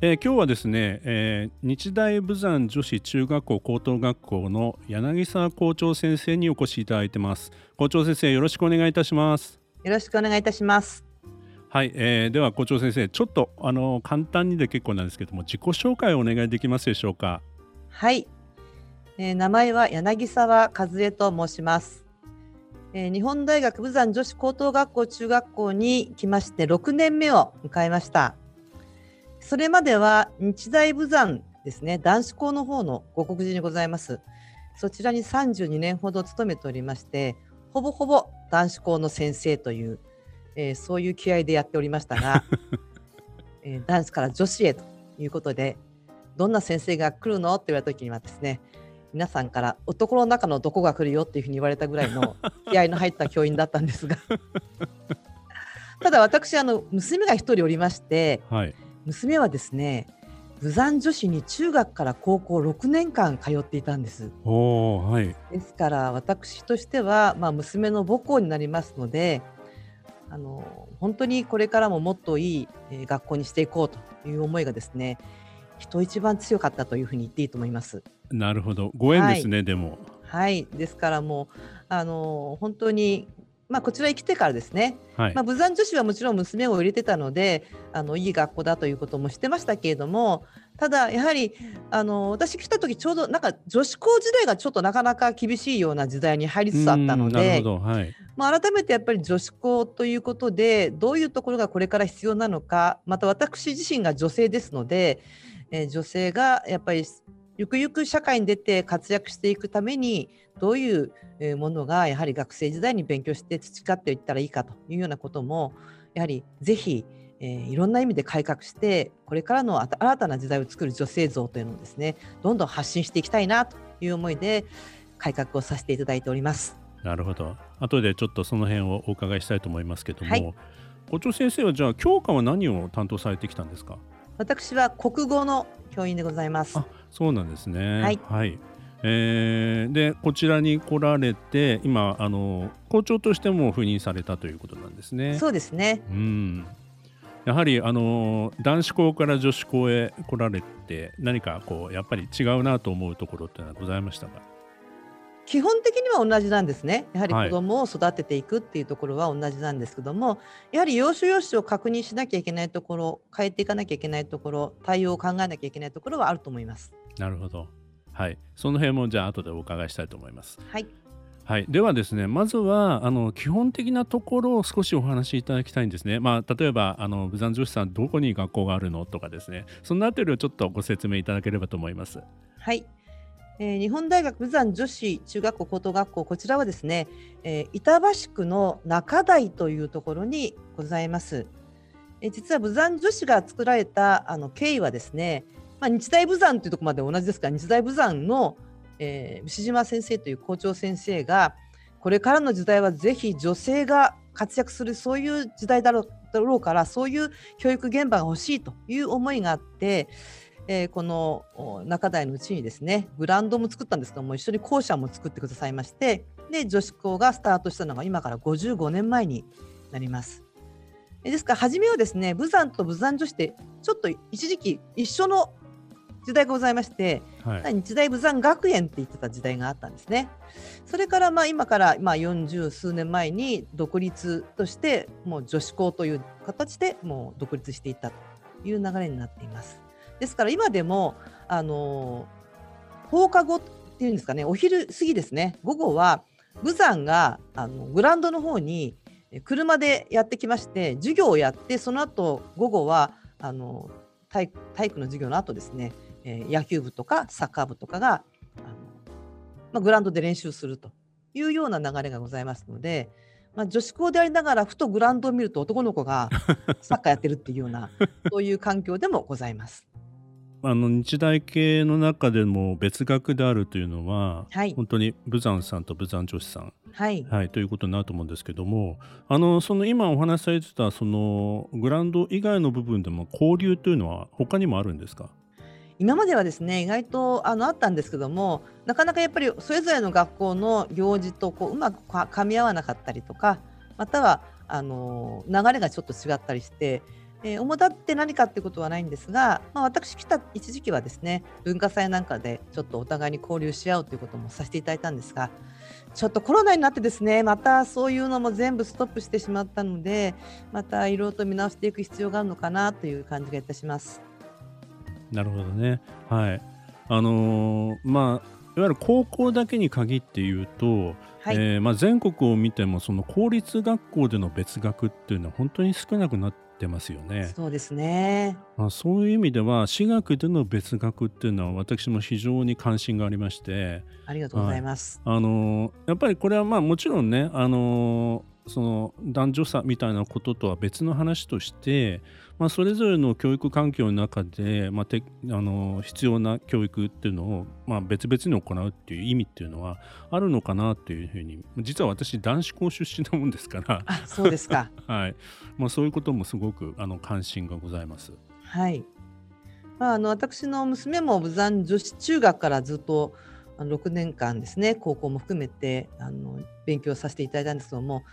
えー、今日はですね、えー、日大武山女子中学校高等学校の柳沢校長先生にお越しいただいてます。校長先生よろしくお願いいたします。よろしくお願いいたします。はい、えー、では校長先生ちょっとあの簡単にで結構なんですけども自己紹介をお願いできますでしょうか？はい、えー、名前は柳沢和恵と申します。えー、日本大学武山女子高等学校中学校に来まして6年目を迎えましたそれまでは日大武山ですね、男子校の方のご告示にございます。そちらに32年ほど勤めておりまして、ほぼほぼ男子校の先生という、えー、そういう気合でやっておりましたが、えー、男子から女子へということで、どんな先生が来るの？って言われた時にはですね、皆さんから男の中のどこが来るよっていうふうに言われたぐらいの 気合の入った教員だったんですが。ただ私あの娘が1人おりまして、はい、娘はですね武山女子に中学から高校6年間通っていたんです。はい、ですから私としては、まあ、娘の母校になりますのであの本当にこれからももっといい、えー、学校にしていこうという思いがですね人一番強かったというふうに言っていいと思います。なるほどご縁ですね、はい、でも。はいですからもうあの本当にまあ、こちらへ来てからですね、はい、まあ、武山女子はもちろん娘を入れてたのであのいい学校だということもしてましたけれどもただやはりあの私来た時ちょうどなんか女子校時代がちょっとなかなか厳しいような時代に入りつつあったので、はい、まあ、改めてやっぱり女子校ということでどういうところがこれから必要なのかまた私自身が女性ですので、えー、女性がやっぱりゆくゆく社会に出て活躍していくためにどういうものがやはり学生時代に勉強して培っていったらいいかというようなこともやはりぜひ、えー、いろんな意味で改革してこれからの新たな時代を作る女性像というのをですねどんどん発信していきたいなという思いで改革をさせていただいております。なるほど。後でちょっとその辺をお伺いしたいと思いますけども、はい、校長先生はじゃあ教科は何を担当されてきたんですか？私は国語の教員でございます。そうなんですね。はい。はい、えー、でこちらに来られて今あの校長としても赴任されたということなんですね。そうですね。うん。やはりあの男子校から女子校へ来られて何かこうやっぱり違うなと思うところってのはございましたか？基本的には同じなんですね。やはり子供を育てていくっていうところは同じなんですけども、はい、やはり要所要所を確認しなきゃいけないところ、変えていかなきゃいけないところ、対応を考えなきゃいけないところはあると思います。なるほど。はい。その辺もじゃあ後でお伺いしたいと思います。はい。はい、ではですねまずはあの基本的なところを少しお話しいただきたいんですね。まあ、例えばあの武山女子さんどこに学校があるの？とかですねそのあたりをちょっとご説明いただければと思います。はいえー、日本大学武山女子中学校高等学校こちらはですね、えー、板橋区の中台というところにございます。えー、実は武山女子が作られたあの経緯はですね、まあ、日大武山というところまで同じですが日大武山の、えー、牛島先生という校長先生がこれからの時代はぜひ女性が活躍するそういう時代だろうからそういう教育現場が欲しいという思いがあって、えー、この中台のうちにですねブランドも作ったんですけども一緒に校舎も作ってくださいましてで女子校がスタートしたのが今から55年前になります。ですから初めはですね武山と武山女子ってちょっと一時期一緒の時代がございまして、はい、日大武山学園って言ってた時代があったんですね。それからまあ今からまあ40数年前に独立としてもう女子校という形でもう独立していったという流れになっています。ですから今でもあの放課後っていうんですかねお昼過ぎですね午後は武山があのグラウンドの方に車でやってきまして授業をやってその後午後はあの体育の授業の後ですね、えー、野球部とかサッカー部とかがあの、まあ、グラウンドで練習するというような流れがございますのでまあ、女子校でありながらふとグラウンドを見ると男の子がサッカーやってるっていうようなそういう環境でもございます。あの日大系の中でも別学であるというのは、はい、本当に武山さんと武山女子さん、はい、はい、ということになると思うんですけどもあのその今お話しされてたそのグラウンド以外の部分でも交流というのは他にもあるんですか？今まではですね意外とあのあったんですけどもなかなかやっぱりそれぞれの学校の行事とこううまくかみ合わなかったりとかまたはあの流れがちょっと違ったりしてえー、主だって何かってことはないんですが、まあ、私来た一時期はですね文化祭なんかでちょっとお互いに交流し合うということもさせていただいたんですがちょっとコロナになってですねまたそういうのも全部ストップしてしまったのでまたいろいろと見直していく必要があるのかなという感じがいたします。なるほどねはいあのー、まあいわゆる高校だけに限って言うと、はい、えー、まあ、全国を見てもその公立学校での別学っていうのは本当に少なくなってますよね。そうですね。まあ、そういう意味では私学での別学っていうのは私も非常に関心がありましてありがとうございます。はい、あのやっぱりこれはまあもちろんねあのその男女差みたいなこととは別の話として、まあ、それぞれの教育環境の中で、まあ、てあの必要な教育っていうのを、まあ、別々に行うっていう意味っていうのはあるのかなっていうふうに実は私男子校出身なもんですから。あそうですか、はい。まあ、そういうこともすごくあの関心がございます。はい。まあ、あの私の娘も武山女子中学からずっと6年間ですね高校も含めてあの勉強させていただいたんですけども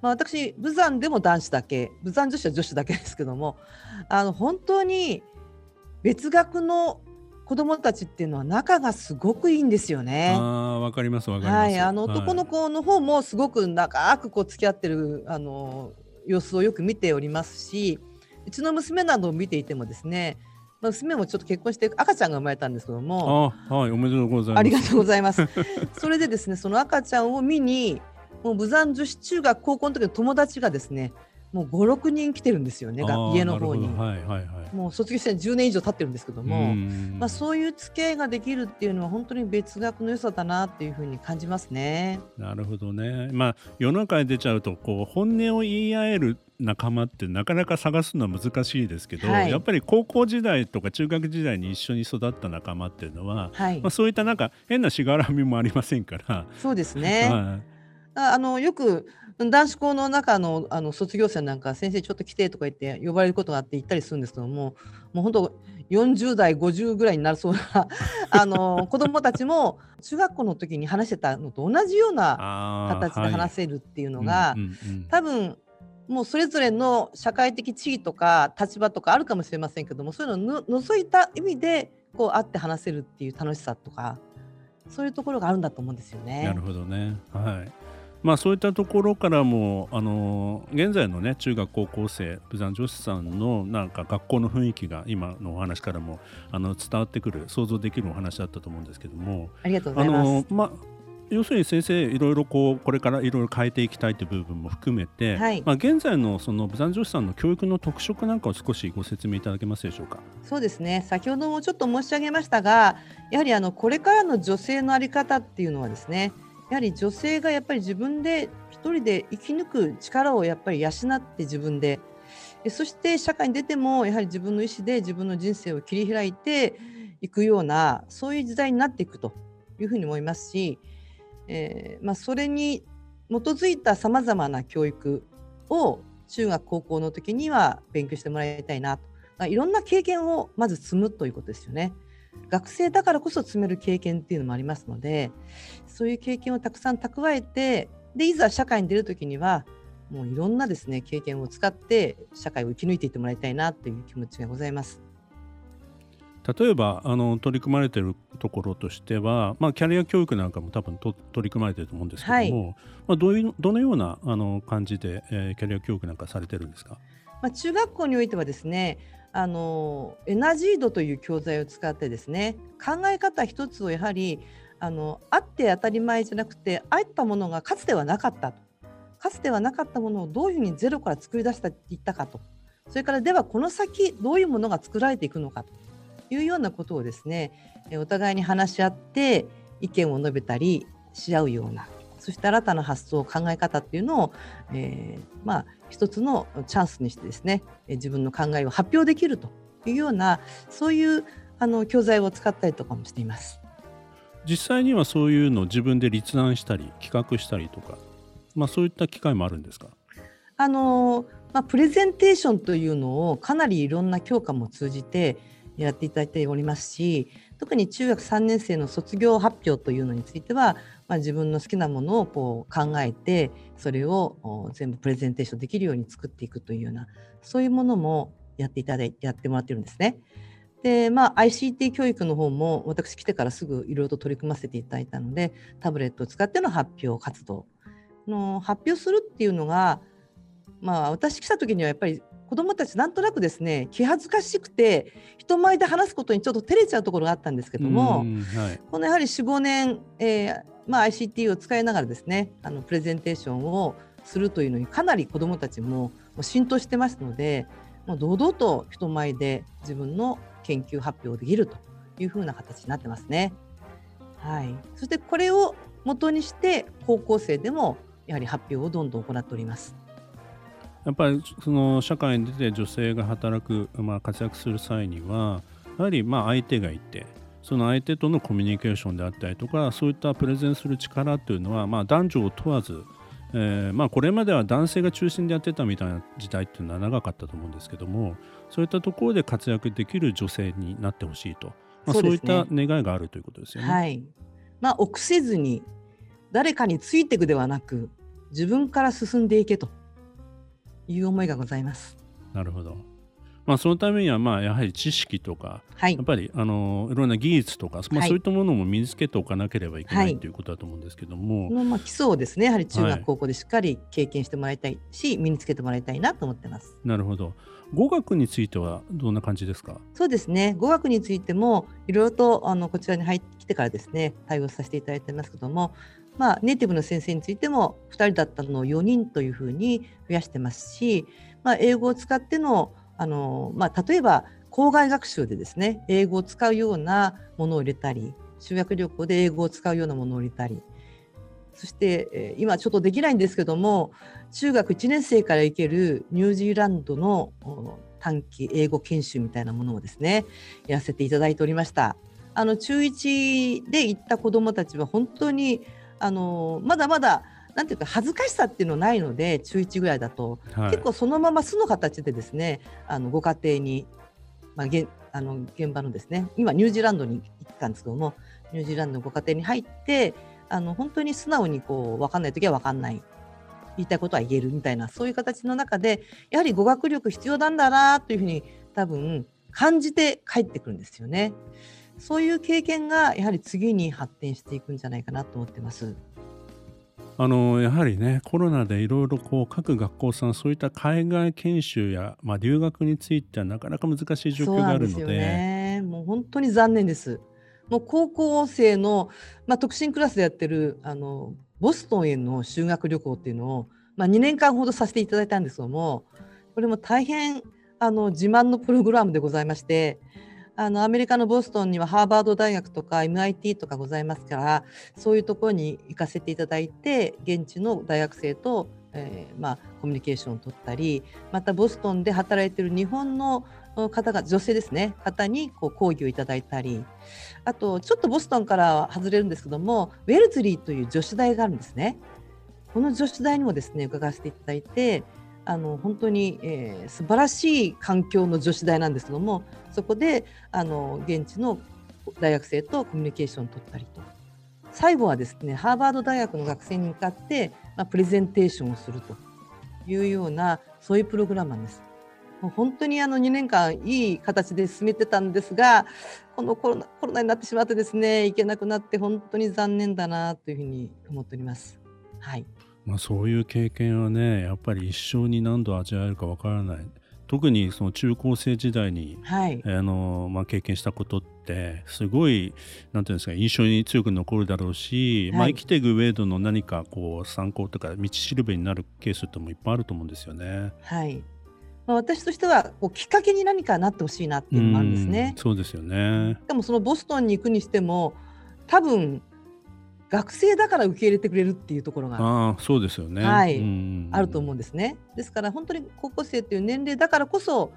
まあ、私武山でも男子だけ武山女子は女子だけですけどもあの本当に別学の子供たちっていうのは仲がすごくいいんですよね。あわかりますわかります。はい、あの男の子の方もすごく長くこう付き合ってるあの様子をよく見ておりますし、うちの娘などを見ていてもですね、まあ、娘もちょっと結婚して赤ちゃんが生まれたんですけども、あはいおめでとうございます。ありがとうございます。それでですね、その赤ちゃんを見にもう武山女子中学高校の時の友達がですねもう56人来てるんですよね家の方に、はいはいはい、もう卒業して10年以上経ってるんですけども、まあ、そういう付き合いができるっていうのは本当に別学の良さだなっていうふうに感じますね。なるほどね、まあ、世の中に出ちゃうとこう本音を言い合える仲間ってなかなか探すのは難しいですけど、はい、やっぱり高校時代とか中学時代に一緒に育った仲間っていうのは、はい、まあ、そういったなんか変なしがらみもありませんから。そうですね、はいあのよく男子校の中のあの卒業生なんか先生ちょっと来てとか言って呼ばれることがあって行ったりするんですけどももう本当40代50ぐらいになるそうな あの子どもたちも中学校の時に話してたのと同じような形で話せるっていうのが、多分もうそれぞれの社会的地位とか立場とかあるかもしれませんけどもそういうのを除いた意味でこう会って話せるっていう楽しさとかそういうところがあるんだと思うんですよね。なるほどね。はいまあ、そういったところからも、あの現在の、ね、中学高校生武山女子さんのなんか学校の雰囲気が今のお話からもあの伝わってくる想像できるお話だったと思うんですけども。ありがとうございます。まあ要するに先生いろいろこうこれからいろいろ変えていきたいという部分も含めて、はい、まあ、現在のその武山女子さんの教育の特色なんかを少しご説明いただけますでしょうか？そうですね。先ほどもちょっと申し上げましたがやはりあのこれからの女性の在り方っていうのはですねやはり女性がやっぱり自分で一人で生き抜く力をやっぱり養って自分でそして社会に出てもやはり自分の意思で自分の人生を切り開いていくようなそういう時代になっていくというふうに思いますし、えー、まあ、それに基づいたさまざまな教育を中学高校の時には勉強してもらいたいなと、いろんな経験をまず積むということですよね。学生だからこそ積める経験っていうのもありますのでそういう経験をたくさん蓄えてでいざ社会に出る時にはもういろんなですね経験を使って社会を生き抜いていってもらいたいなという気持ちがございます。例えばあの取り組まれているところとしては、まあ、キャリア教育なんかも多分と取り組まれていると思うんですけども、はい、まあ、どういうどのようなあの感じで、えー、キャリア教育なんかされてるんですか、まあ、中学校においてはですねあのエナジードという教材を使ってですね考え方一つをやはりあのあって当たり前じゃなくてあったものがかつてはなかったと。かつてはなかったものをどういうふうにゼロから作り出していったかと。それからではこの先どういうものが作られていくのかと。いうようなことをですねお互いに話し合って意見を述べたりし合うようなそそして新たな発想考え方っていうのを、えー、まあ一つのチャンスにしてですね自分の考えを発表できるというようなそういうあの教材を使ったりとかもしています。実際にはそういうのを自分で立案したり企画したりとか、まあ、そういった機会もあるんですか？あのまあ、プレゼンテーションというのをかなりいろんな教科も通じてやっていただいておりますし特に中学3年生の卒業発表というのについては、まあ、自分の好きなものをこう考えてそれを全部プレゼンテーションできるように作っていくというようなそういうものもやっていただいてやってもらってるんですね。でまあ、ICT 教育の方も私来てからすぐいろいろと取り組ませていただいたのでタブレットを使っての発表活動の発表するっていうのが、まあ、私来た時にはやっぱり子どもたちなんとなくですね気恥ずかしくて人前で話すことにちょっと照れちゃうところがあったんですけども、はい、このやはり45年、えーまあ、ICT を使いながらですねあのプレゼンテーションをするというのにかなり子どもたちも浸透してますのでもう堂々と人前で自分の研究発表できるというふうな形になってますね。はい、そしてこれを元にして高校生でもやはり発表をどんどん行っております。やっぱりその社会に出て女性が働く、まあ、活躍する際にはやはりまあ相手がいてその相手とのコミュニケーションであったりとかそういったプレゼンする力というのは、まあ、男女を問わず、えー、まあこれまでは男性が中心でやってたみたいな時代っていうのは長かったと思うんですけどもそういったところで活躍できる女性になってほしいと、まあ、そう、ね,、いった願いがあるということですよね。はい。まあ、臆せずに誰かについていくではなく自分から進んでいけという思いがございます。なるほど。まあ、そのためにはまあやはり知識とか、はい、やっぱりあのいろんな技術とか、まあ、そういったものも身につけておかなければいけない、はい、ということだと思うんですけども、まあ、基礎をですねやはり中学、高校でしっかり経験してもらいたいし、身につけてもらいたいなと思ってます。なるほど。語学についてはどんな感じですか？そうですね。語学についてもいろいろとあのこちらに入ってきてからですね対応させていただいてますけどもまあ、ネイティブの先生についても2人だったのを4人というふうに増やしてますし、まあ、英語を使ってのあの、まあ、例えば校外学習でですね英語を使うようなものを入れたり修学旅行で英語を使うようなものを入れたりそして、今ちょっとできないんですけども中学1年生から行けるニュージーランドの短期英語研修みたいなものをですねやらせていただいておりました。あの中1で行った子どもたちは本当にあのまだまだなんていうか恥ずかしさっていうのないので中1ぐらいだと、はい、結構そのまま素の形でですねあのご家庭に、まあ、げあの現場のですね今ニュージーランドに行ったんですけどもニュージーランドのご家庭に入ってあの本当に素直にこう分かんない時は分かんない。言いたいことは言えるみたいなそういう形の中でやはり語学力必要なんだなというふうに多分感じて帰ってくるんですよね。そういう経験がやはり次に発展していくんじゃないかなと思ってます。あのやはりねコロナでいろいろこう各学校さんそういった海外研修や、まあ、留学についてはなかなか難しい状況があるのでね、もう本当に残念です。もう高校生の、まあ、特進クラスでやってるあのボストンへの修学旅行っていうのを、まあ、2年間ほどさせていただいたんですけどもこれも大変あの自慢のプログラムでございましてあのアメリカのボストンにはハーバード大学とか MIT とかございますからそういうところに行かせていただいて現地の大学生と、えー、まあ、コミュニケーションを取ったりまたボストンで働いている日本の方が女性ですね方にこう講義をいただいたりあとちょっとボストンから外れるんですけどもウェルズリーという女子大があるんですね。この女子大にもですね伺わせていただいてあの本当に、えー、素晴らしい環境の女子大なんですけどもそこであの現地の大学生とコミュニケーションを取ったりと最後はですねハーバード大学の学生に向かって、まあ、プレゼンテーションをするというようなそういうプログラムなんです。もう本当にあの2年間いい形で進めてたんですがこのコロナコロナになってしまってですね行けなくなって本当に残念だなというふうに思っております。はいまあ、そういう経験はねやっぱり一生に何度味わえるかわからない。特にその中高生時代に、はい、あのまあ、経験したことってすごいなんていうんですか印象に強く残るだろうし、はい、まあ、生きていく上での何かこう参考とか道しるべになるケースってもいっぱいあると思うんですよね。はい。まあ、私としてはこうきっかけに何かなってほしいなっていうのもあるんですね。うそうですよね。でもそのボストンに行くにしても多分学生だから受け入れてくれるっていうところがあそうですよね、はい、あると思うんですね。ですから本当に高校生という年齢だからこそ、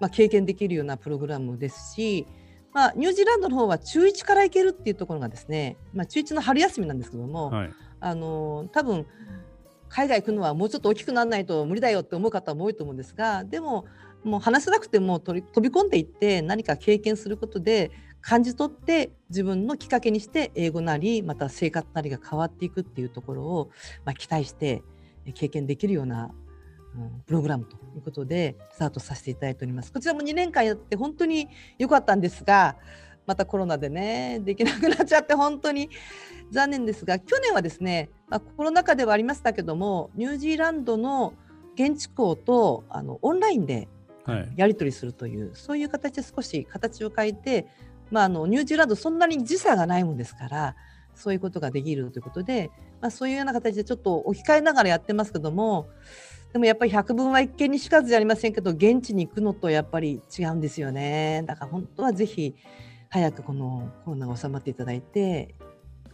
まあ、経験できるようなプログラムですし、まあ、ニュージーランドの方は中1から行けるっていうところがですね、まあ、中1の春休みなんですけども、はい、あの多分海外行くのはもうちょっと大きくならないと無理だよって思う方も多いと思うんですがでももう話せなくても飛び込んでいって何か経験することで感じ取って自分のきっかけにして英語なりまた生活なりが変わっていくっていうところを、まあ、期待して経験できるような、うん、プログラムということでスタートさせていただいております。こちらも2年間やって本当に良かったんですがまたコロナでねできなくなっちゃって本当に残念ですが去年はですね、まあ、コロナ禍ではありましたけどもニュージーランドの現地校とあのオンラインでやり取りするという、はい、そういう形で少し形を変えてまあ、あのニュージーランドそんなに時差がないもんですからそういうことができるということで、まあ、そういうような形でちょっと置き換えながらやってますけどもでもやっぱり百聞は一見にしかずじゃありませんけど現地に行くのとやっぱり違うんですよねだから本当はぜひ早くこのコロナが収まっていただいて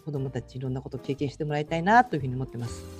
子どもたちいろんなことを経験してもらいたいなというふうに思ってます。